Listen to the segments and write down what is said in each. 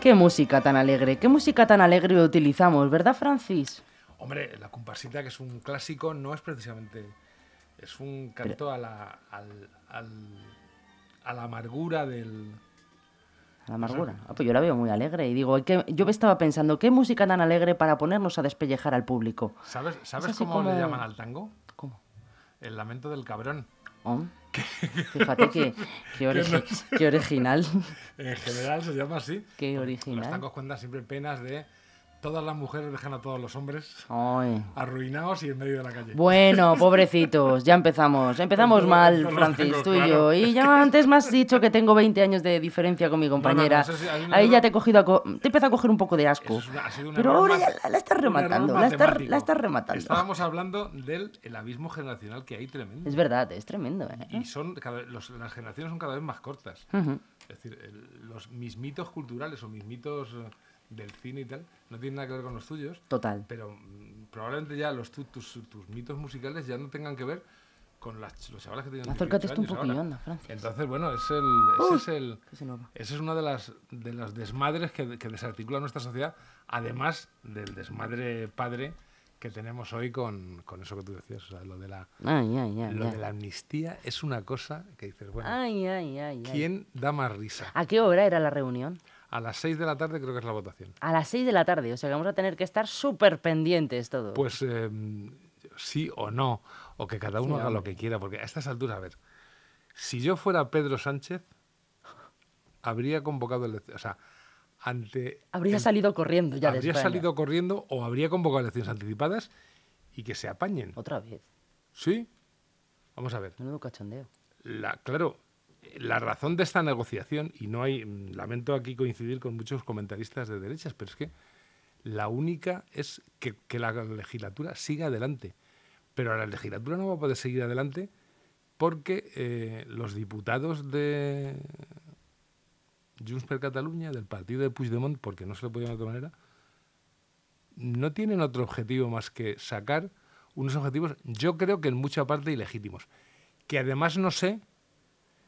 Qué música tan alegre, qué música tan alegre utilizamos, ¿verdad, Francis? Hombre, la comparsita, que es un clásico, no es precisamente. Es un canto a, la, al- al- a la amargura del. A la amargura. Ah, pues yo la veo muy alegre y digo, ¿qué- yo me estaba pensando, ¿qué música tan alegre para ponernos a despellejar al público? ¿Sabes, ¿sabes así cómo como- le llaman al tango? ¿Cómo? El lamento del cabrón. Oh, Fíjate que, qué, origi- no sé. qué original. En general se llama así. Qué Los original. tangos cuentan siempre penas de todas las mujeres dejan a todos los hombres Ay. arruinados y en medio de la calle. Bueno, pobrecitos, ya empezamos. Empezamos mal, Francis, tangos, tú y yo. Y ya antes me has dicho que tengo 20 años de diferencia con mi compañera. Ahí ya te he cogido a co- te empieza a coger un poco de asco. Es una- ha sido un Pero ahora ya la, la estás rematando, la estás, matemático. la estás rematando. Estábamos hablando del el abismo generacional que hay tremendo. Es verdad, es tremendo, ¿eh? Y son cada, los- las generaciones son cada vez más cortas. Es decir, los, mis mitos culturales o mis mitos eh, del cine y tal no tienen nada que ver con los tuyos, Total. pero mm, probablemente ya los tu- tus, tus mitos musicales ya no tengan que ver con las, los chavales que tienen Acércate 18 esto un poquillo, anda, Francis. Entonces, bueno, es el, ese es el, Que se nos va. esa es una de las, de las desmadres que, que desarticula nuestra sociedad, además del desmadre padre que tenemos hoy con, con eso que tú decías. O sea, lo de la, Ay, ay, ay. lo de la amnistía es una cosa que dices, bueno. ¿quién da más risa? ¿A qué hora era la reunión? A las 6 de la tarde creo que es la votación. A las 6 de la tarde, o sea que vamos a tener que estar súper pendientes todos. Pues eh, sí o no, o que cada uno Sí, haga lo que quiera, porque a estas alturas, a ver, si yo fuera Pedro Sánchez, habría convocado elecciones, o sea, ante... Habría el- salido corriendo ya habría salido corriendo o habría convocado elecciones anticipadas y que se apañen. Otra vez. ¿Sí? Vamos a ver. Menudo cachondeo. La, claro, la razón de esta negociación, y no hay, mm, lamento aquí coincidir con muchos comentaristas de derechas, pero es que la única es que, la legislatura siga adelante. Pero la legislatura no va a poder seguir adelante porque eh, los diputados de Junts per Catalunya, del partido de Puigdemont, porque no se puede llamar de otra manera, no tienen otro objetivo más que sacar unos objetivos, yo creo que en mucha parte ilegítimos. Que además no sé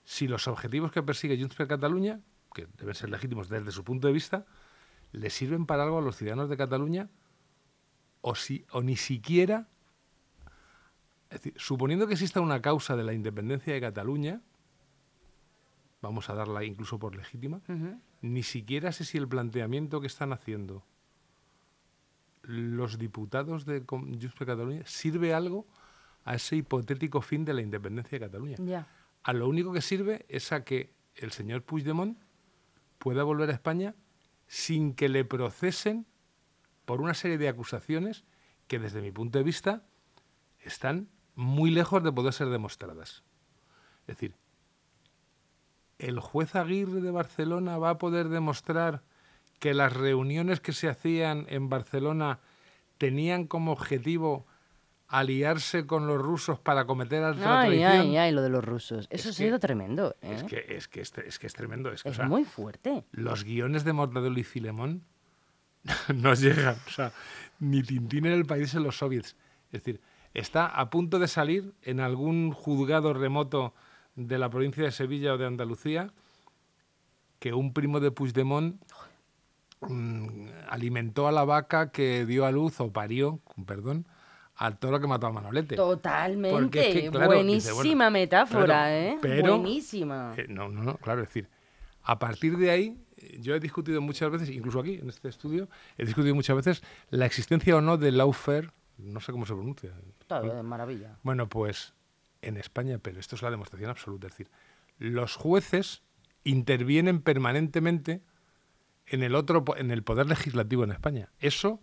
si los objetivos que persigue Junts per Catalunya, que deben ser legítimos desde su punto de vista, le sirven para algo a los ciudadanos de Cataluña o, si, o ni siquiera... Es decir, suponiendo que exista una causa de la independencia de Cataluña, vamos a darla incluso por legítima, ni siquiera sé si el planteamiento que están haciendo los diputados de Junts per Catalunya sirve algo a ese hipotético fin de la independencia de Cataluña. A lo único que sirve es a que el señor Puigdemont pueda volver a España sin que le procesen por una serie de acusaciones que desde mi punto de vista están muy lejos de poder ser demostradas. Es decir, ¿el juez Aguirre de Barcelona va a poder demostrar que las reuniones que se hacían en Barcelona tenían como objetivo aliarse con los rusos para cometer otra Ay, traición? ay, ay, lo de los rusos. Eso Es ha sido que- tremendo. ¿eh? Es que es, que es, que es tremendo. Es, que, o Es sea, muy fuerte. Los guiones de Mortadelo y Filemón no llegan. O sea, ni Tintín en el país en los soviets. Es decir, está a punto de salir en algún juzgado remoto de la provincia de Sevilla o de Andalucía que un primo de Puigdemont mm, alimentó a la vaca que dio a luz o parió, perdón, al toro que mató a Manolete. Totalmente. Porque es que, claro, dice, Buenísima bueno, metáfora, claro, ¿eh? pero- Buenísima. Eh, no, no, no, claro, es decir, a partir de ahí, eh, yo he discutido muchas veces, incluso aquí, en este estudio, he discutido muchas veces la existencia o no del lawfare, no sé cómo se pronuncia. Claro, de maravilla. Bueno, pues en España, pero esto es la demostración absoluta, es decir, los jueces intervienen permanentemente en el otro, en el poder legislativo en España. Eso,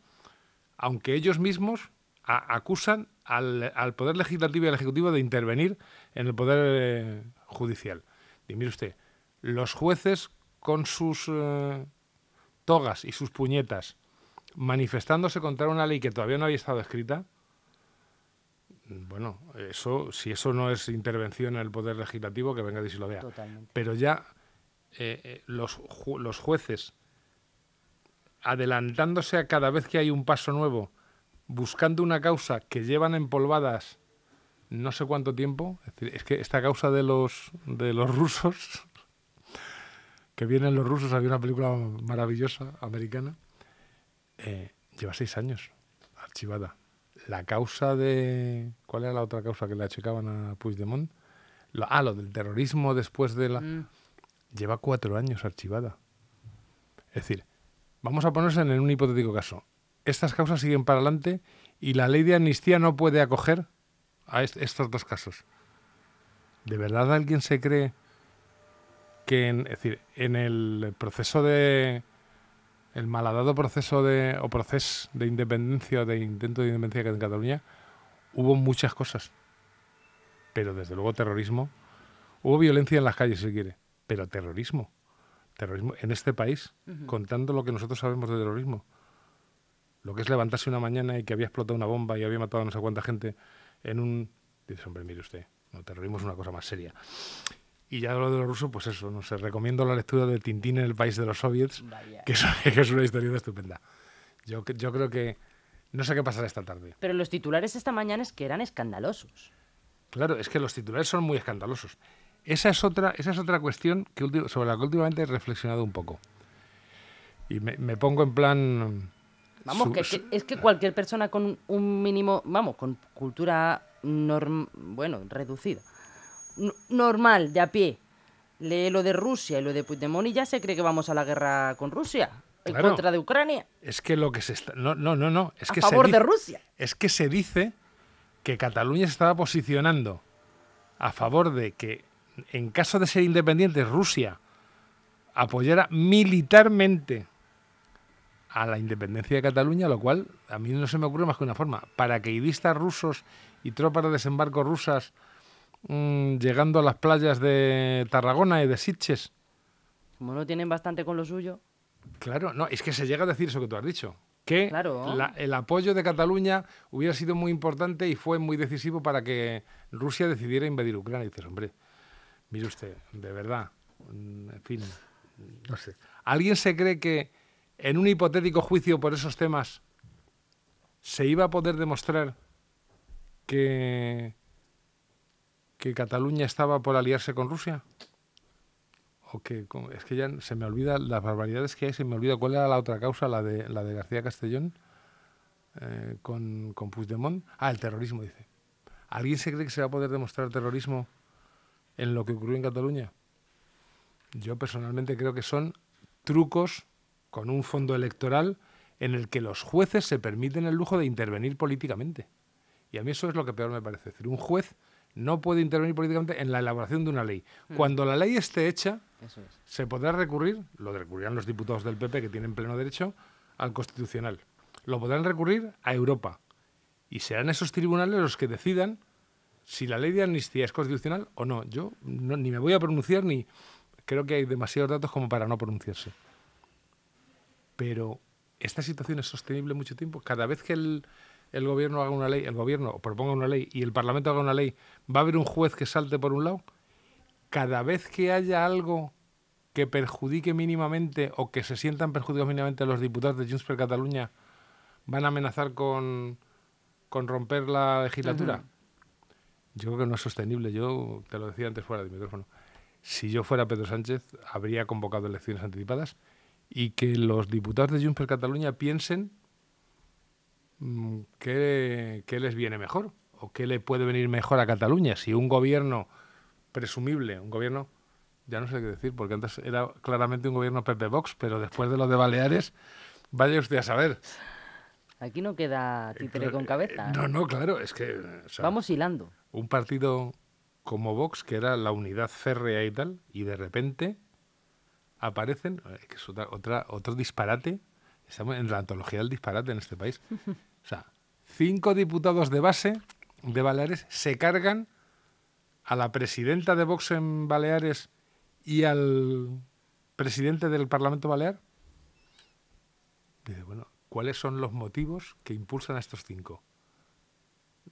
aunque ellos mismos a- acusan al, al poder legislativo y al ejecutivo de intervenir en el poder eh, judicial. Y mire usted, los jueces con sus eh, togas y sus puñetas manifestándose contra una ley que todavía no había estado escrita, bueno, eso, si eso no es intervención en el poder legislativo, que venga y se lo vea. Totalmente. Pero ya eh, eh, los, ju- los jueces adelantándose a cada vez que hay un paso nuevo, buscando una causa que llevan empolvadas no sé cuánto tiempo, es, decir, es que esta causa de los, de los rusos que vienen los rusos, había una película maravillosa americana, eh, lleva seis años archivada. La causa de... ¿Cuál era la otra causa que le achicaban a Puigdemont? Lo, ah, lo del terrorismo después de la... Mm. Lleva cuatro años archivada. Es decir, vamos a ponerse en un hipotético caso. Estas causas siguen para adelante y la ley de amnistía no puede acoger a est- estos dos casos. ¿De verdad alguien se cree que en, es decir, en el proceso de el malhadado proceso de o proceso de independencia o de intento de independencia que en Cataluña hubo muchas cosas, pero desde luego terrorismo, hubo violencia en las calles si quiere, pero terrorismo, terrorismo en este país, contando lo que nosotros sabemos de terrorismo, lo que es levantarse una mañana y que había explotado una bomba y había matado a no sé cuánta gente en un dices hombre mire usted, no terrorismo es una cosa más seria. Y ya lo de los rusos, pues eso, no sé, recomiendo la lectura de Tintín en el país de los soviets, que es, que es una historia estupenda. Yo, yo creo que no sé qué pasará esta tarde. Pero los titulares esta mañana es que eran escandalosos. Claro, es que los titulares son muy escandalosos. Esa es otra, esa es otra cuestión que sobre la que últimamente he reflexionado un poco. Y me, me pongo en plan... Vamos, su- que, su- que- es que cualquier persona con un mínimo, vamos, con cultura norm, bueno, reducida, normal, de a pie, lee lo de Rusia y lo de Puigdemont y ya se cree que vamos a la guerra con Rusia, en contra de Ucrania, Es que lo que se está... No, no, no, no. Es a que se favor de Rusia. es que se dice que Cataluña se estaba posicionando a favor de que, en caso de ser independiente, Rusia apoyara militarmente a la independencia de Cataluña, lo cual a mí no se me ocurre más que una forma. Paracaidistas rusos y tropas de desembarco rusas mm, llegando a las playas de Tarragona y de Sitges. Como no tienen bastante con lo suyo, Claro, no, es que se llega a decir eso que tú has dicho. Que Claro. la- el apoyo de Cataluña hubiera sido muy importante y fue muy decisivo para que Rusia decidiera invadir Ucrania. Y dices, hombre, mire usted, de verdad, mm, en fin, no sé. ¿Alguien se cree que en un hipotético juicio por esos temas se iba a poder demostrar que, que Cataluña estaba por aliarse con Rusia? o que es que ya se me olvida las barbaridades que hay, se me olvida cuál era la otra causa, la de la de García Castellón eh, con, con Puigdemont. Ah, el terrorismo, dice. ¿Alguien se cree que se va a poder demostrar terrorismo en lo que ocurrió en Cataluña? Yo personalmente creo que son trucos con un fondo electoral en el que los jueces se permiten el lujo de intervenir políticamente. Y a mí eso es lo que peor me parece. Es decir, un juez no puede intervenir políticamente en la elaboración de una ley. Cuando la ley esté hecha, eso es. se podrá recurrir, lo recurrirán los diputados del PP que tienen pleno derecho, al Constitucional. Lo podrán recurrir a Europa. Y serán esos tribunales los que decidan si la ley de amnistía es constitucional o no. Yo no- ni me voy a pronunciar ni creo que hay demasiados datos como para no pronunciarse. Pero esta situación es sostenible mucho tiempo. Cada vez que el, el gobierno haga una ley, el gobierno proponga una ley y el Parlamento haga una ley, va a haber un juez que salte por un lado cada vez que haya algo que perjudique mínimamente o que se sientan perjudicados mínimamente los diputados de Junts per Catalunya, van a amenazar con, con romper la legislatura. Yo creo que no es sostenible. Yo te lo decía antes fuera del micrófono. Si yo fuera Pedro Sánchez, habría convocado elecciones anticipadas y que los diputados de Junts per Catalunya piensen mm, qué, qué les viene mejor o qué le puede venir mejor a Cataluña. Si un gobierno presumible, un gobierno, ya no sé qué decir, porque antes era claramente un gobierno PP Vox, pero después de lo de Baleares, vaya usted a saber. Aquí no queda títere con cabeza. Eh, No, ¿eh? no, claro, es que o sea, Vamos hilando. un partido como Vox, que era la unidad férrea y tal, y de repente aparecen, eh, que es otra, otra- otro disparate, estamos en la antología del disparate en este país. O sea, cinco diputados de base de Baleares se cargan a la presidenta de Vox en Baleares y al presidente del Parlamento Balear. Dice, bueno, ¿cuáles son los motivos que impulsan a estos cinco?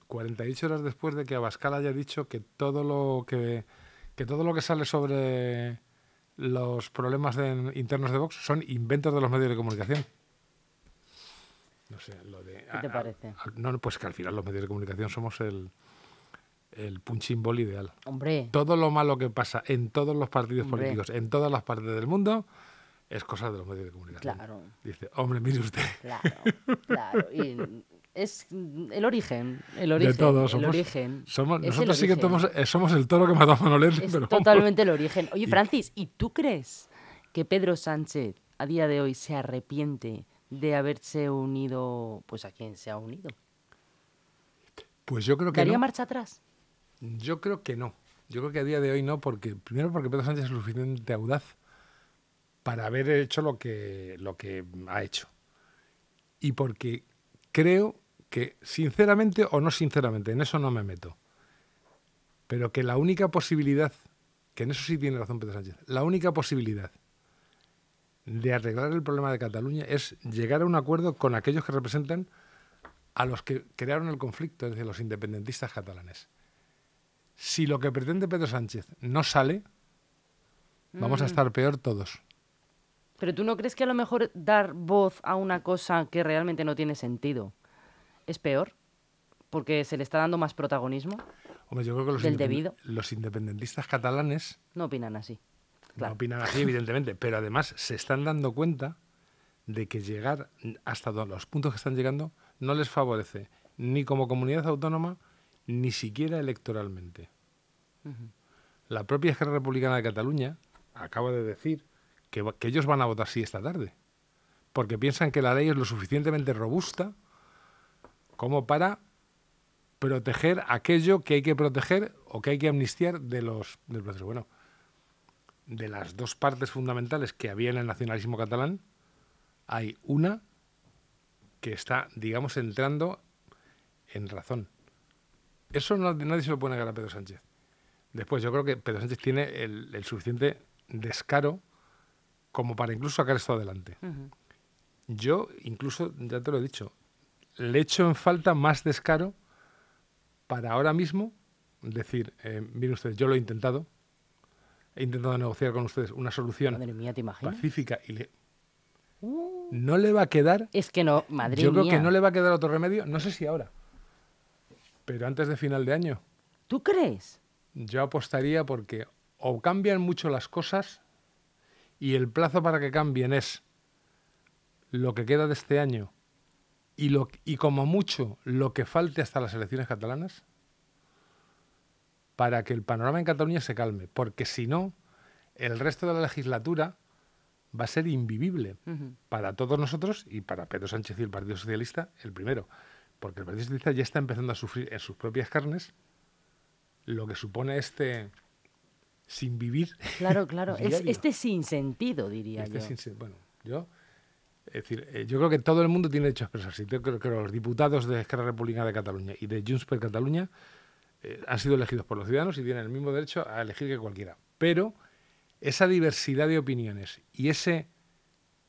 48 horas después de que Abascal haya dicho que todo lo que, que todo lo que sale sobre los problemas de- internos de Vox son inventos de los medios de comunicación. No sé, lo de... ¿Qué te parece? no, no, pues que al final los medios de comunicación somos el, el punching ball ideal. Hombre, Todo lo malo que pasa en todos los partidos Hombre. políticos, en todas las partes del mundo, es cosa de los medios de comunicación. claro, Dice, hombre, mire usted, claro, claro. Y es el origen, el de origen. todos el somos, origen. somos- Es el nosotros sí que somos, eh, somos el toro que mató a Manolete, Es pero vamos. totalmente el origen. Oye, Francis, ¿y tú crees que Pedro Sánchez a día de hoy se arrepiente de haberse unido, pues a quien se ha unido? Pues yo creo que ¿Daría no. marcha atrás? Yo creo que no. Yo creo que a día de hoy no, porque primero porque Pedro Sánchez es suficientemente audaz para haber hecho lo que, lo que ha hecho. Y porque creo que, sinceramente o no sinceramente, en eso no me meto, pero que la única posibilidad, que en eso sí tiene razón Pedro Sánchez, la única posibilidad de arreglar el problema de Cataluña es llegar a un acuerdo con aquellos que representan a los que crearon el conflicto, es decir, los independentistas catalanes. Si lo que pretende Pedro Sánchez no sale, vamos a Mm. estar peor todos. Pero tú no crees que a lo mejor dar voz a una cosa que realmente no tiene sentido es peor? Porque se le está dando más protagonismo. Hombre, yo creo que los, Del independ- debido. los independentistas catalanes No opinan así. no opinan así, evidentemente, pero además se están dando cuenta de que llegar hasta los puntos que están llegando no les favorece ni como comunidad autónoma ni siquiera electoralmente. La propia Esquerra Republicana de Cataluña acaba de decir que, que ellos van a votar sí esta tarde, porque piensan que la ley es lo suficientemente robusta como para proteger aquello que hay que proteger o que hay que amnistiar de los del proceso. Bueno, de las dos partes fundamentales que había en el nacionalismo catalán, hay una que está, digamos, entrando en razón. Eso no- nadie se lo puede negar a Pedro Sánchez. Después, yo creo que Pedro Sánchez tiene el, el suficiente descaro como para incluso sacar esto adelante. Yo, incluso, ya te lo he dicho, le echo en falta más descaro para ahora mismo decir, eh, miren ustedes, yo lo he intentado, he intentado negociar con ustedes una solución pacífica y le- Uh, no le va a quedar, es que no, madre yo mía. creo que no le va a quedar otro remedio, no sé si ahora, pero antes de final de año. ¿Tú crees? Yo apostaría porque o cambian mucho las cosas y el plazo para que cambien es lo que queda de este año y, lo, y como mucho lo que falte hasta las elecciones catalanas para que el panorama en Cataluña se calme, porque si no, el resto de la legislatura va a ser invivible para todos nosotros y para Pedro Sánchez y el Partido Socialista el primero, porque el Partido Socialista ya está empezando a sufrir en sus propias carnes lo que supone este sin vivir. Claro, claro. Es, este sinsentido, diría este yo. sin bueno, yo es decir, eh, yo creo que todo el mundo tiene derecho a expresarse. Yo creo que los diputados de Esquerra Republicana de Cataluña y de Junts per Cataluña eh, han sido elegidos por los ciudadanos y tienen el mismo derecho a elegir que cualquiera. Pero esa diversidad de opiniones y ese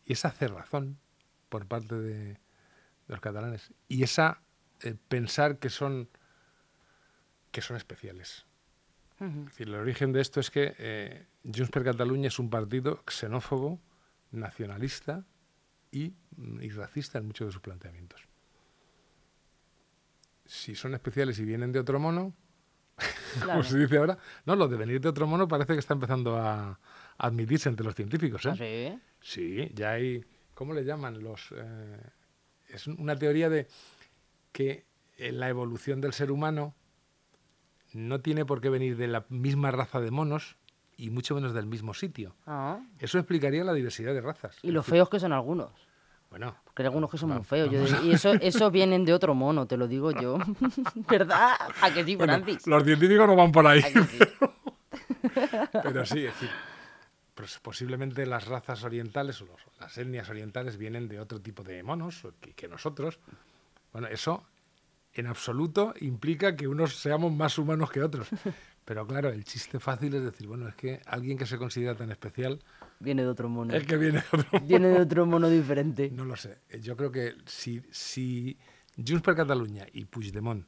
y esa cerrazón por parte de, de los catalanes y esa eh, pensar que son que son especiales. Es decir, el origen de esto es que eh, Junts per Catalunya es un partido xenófobo, nacionalista y, mm, y racista en muchos de sus planteamientos. Si son especiales y vienen de otro mono, Claro. como se dice ahora, no, lo de venir de otro mono parece que está empezando a, admitirse entre los científicos. ¿eh? ¿Ah, sí? Sí, ya hay, ¿cómo le llaman? Los, eh, es una teoría de que eh, la evolución del ser humano no tiene por qué venir de la misma raza de monos y mucho menos del mismo sitio. Ah, Eso explicaría la diversidad de razas. Y los feos que son algunos. Bueno, Porque hay algunos que son muy feos. Yo y eso, eso vienen de otro mono, te lo digo yo. ¿Verdad? ¿A que sí, bueno, Francis? los científicos no van por ahí, ¿A que sí? pero sí, es decir, pues posiblemente las razas orientales o los- las etnias orientales vienen de otro tipo de monos que, que nosotros. Bueno, eso en absoluto implica que unos seamos más humanos que otros. Pero claro, el chiste fácil es decir, bueno, es que alguien que se considera tan especial Viene de otro mono. es que viene de otro Viene de otro mono diferente. No lo sé. Yo creo que si, si Junts per Catalunya y Puigdemont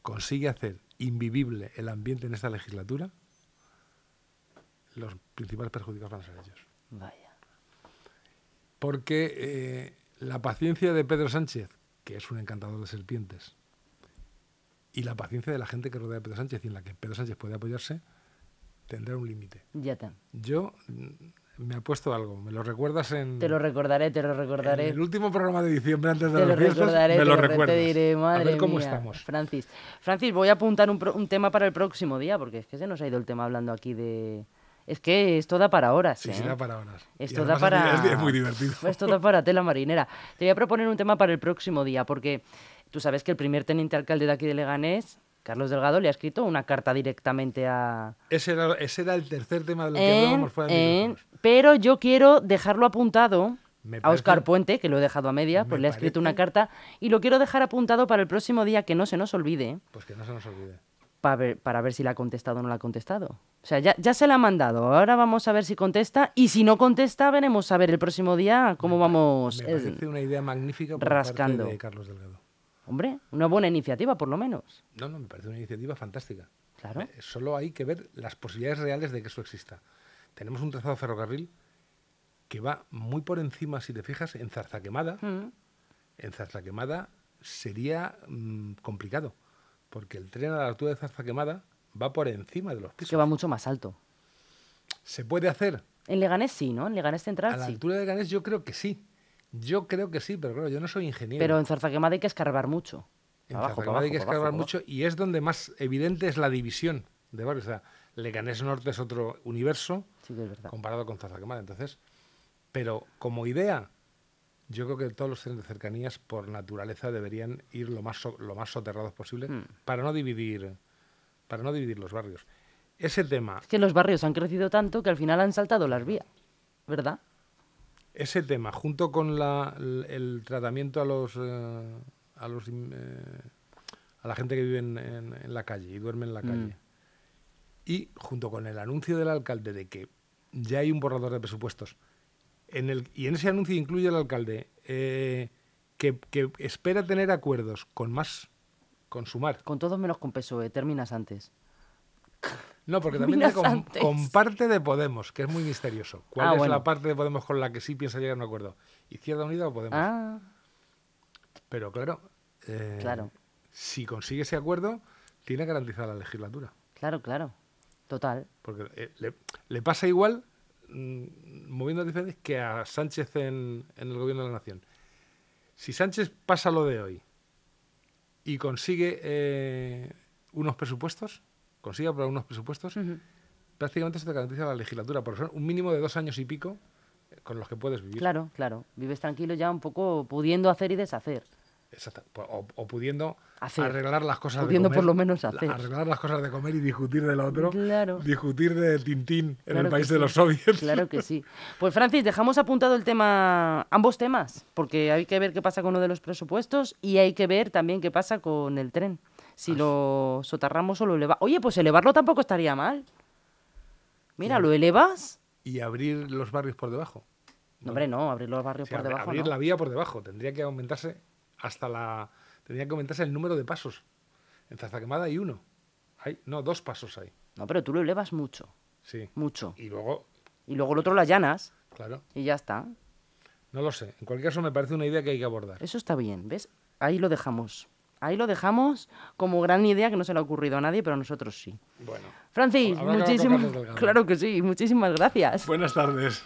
consigue hacer invivible el ambiente en esta legislatura, los principales perjudicados van a ser ellos. Vaya. Porque eh, la paciencia de Pedro Sánchez, que es un encantador de serpientes, y la paciencia de la gente que rodea a Pedro Sánchez y en la que Pedro Sánchez puede apoyarse tendrá un límite. Ya está. Yo mm, me ha puesto algo, me lo recuerdas en, Te lo recordaré, te lo en recordaré. el último programa de diciembre antes de Te lo las fiestas, recordaré, me te lo lo re- recuerdas. te diré, madre a ver cómo mía, estamos. Francis. Francis, voy a apuntar un, pro- un tema para el próximo día, porque es que se nos ha ido el tema hablando aquí de... Es que esto da para horas, Sí, ¿eh? sí, da para horas. Esto da para... Es muy divertido. Esto da para tela marinera. Te voy a proponer un tema para el próximo día, porque tú sabes que el primer teniente alcalde de aquí de Leganés, Carlos Delgado, le ha escrito una carta directamente a... Ese era, ese era el tercer tema de lo que En- hablábamos fuera de en- micrófonos. pero yo quiero dejarlo apuntado a Oscar Puente, que lo he dejado a media, pues me le ha escrito una carta, y lo quiero dejar apuntado para el próximo día, que no se nos olvide, Pues que no se nos olvide. para ver, para ver si la ha contestado o no la ha contestado. O sea, ya, ya se la ha mandado, ahora vamos a ver si contesta, y si no contesta, veremos a ver el próximo día cómo vamos... Me eh, parece una idea magnífica por rascando. parte de Carlos Delgado. Hombre, una buena iniciativa, por lo menos. No, no, me parece una iniciativa fantástica. Claro. Eh, Solo hay que ver las posibilidades reales de que eso exista. Tenemos un trazado ferrocarril que va muy por encima, si te fijas, en Zarzaquemada. Mm. En Zarzaquemada sería mm, complicado, porque el tren a la altura de Zarzaquemada va por encima de los pisos. Que va mucho más alto. ¿Se puede hacer? En Leganés sí, ¿no? En Leganés A Central la sí. altura de Ganés yo creo que sí. Yo creo que sí, pero claro, yo no soy ingeniero. Pero en Zarzaquemada hay que escarbar mucho. En abajo, Zarzaquemada hay que escarbar abajo, mucho y es donde más evidente es la división de barrios. O sea, Leganés Norte es otro universo. Sí, es comparado con Zarzaquemada. Entonces, pero como idea, yo creo que todos los trenes de cercanías, por naturaleza, deberían ir lo más, so- lo más soterrados posible Mm. para no dividir para no dividir los barrios. Ese tema, Es que los barrios han crecido tanto que al final han saltado las vías, ¿verdad? Ese tema, junto con la- el, el tratamiento a los eh, a los eh, a la gente que vive en, en- en la calle y duerme en la Mm. calle, y junto con el anuncio del alcalde de que ya hay un borrador de presupuestos, en el, y en ese anuncio incluye el alcalde eh, que, que espera tener acuerdos con más, con Sumar. Con todos menos con PSOE, terminas antes. No, porque también dice con, con parte de Podemos, que es muy misterioso. ¿Cuál Ah, es bueno. la parte de Podemos con la que sí piensa llegar a un acuerdo? ¿Izquierda Unida o Podemos? Ah, Pero claro, eh, Claro. si consigue ese acuerdo, tiene garantizada la legislatura. claro, claro. Total. Porque eh, le, le pasa igual, mm, moviendo diferencias, que a Sánchez en, en el gobierno de la nación. Si Sánchez pasa lo de hoy y consigue eh, unos presupuestos, consigue aprobar unos presupuestos, prácticamente se te garantiza la legislatura, porque son un mínimo de dos años y pico con los que puedes vivir. Claro, claro. Vives tranquilo ya un poco pudiendo hacer y deshacer. Exacto. O, o pudiendo Hacer. arreglar las cosas Pudiendo de comer. por lo menos hacer. Arreglar las cosas de comer y discutir de lo otro. Claro. Discutir de Tintín en el país de los soviets. Claro que sí. Pues Francis, dejamos apuntado el tema, ambos temas, porque hay que ver qué pasa con uno de los presupuestos y hay que ver también qué pasa con el tren. Si lo soterramos o lo elevamos. Oye, pues elevarlo tampoco estaría mal. Mira, lo elevas. Y abrir los barrios por debajo. No, hombre, no, abrir los barrios por debajo. abrir no. la vía por debajo. Tendría que aumentarse hasta la. Tendría que aumentarse el número de pasos. En Zarzaquemada hay uno. Hay, no, dos pasos hay. No, pero tú lo elevas mucho, Sí. mucho. Y luego, Y luego el otro lo allanas claro, y ya está. no lo sé. En cualquier caso, me parece una idea que hay que abordar. Eso está bien, ¿ves? Ahí lo dejamos. Ahí lo dejamos como gran idea que no se le ha ocurrido a nadie, pero a nosotros sí. Bueno. Francis, muchísimas, claro que sí, muchísimas gracias. Buenas tardes.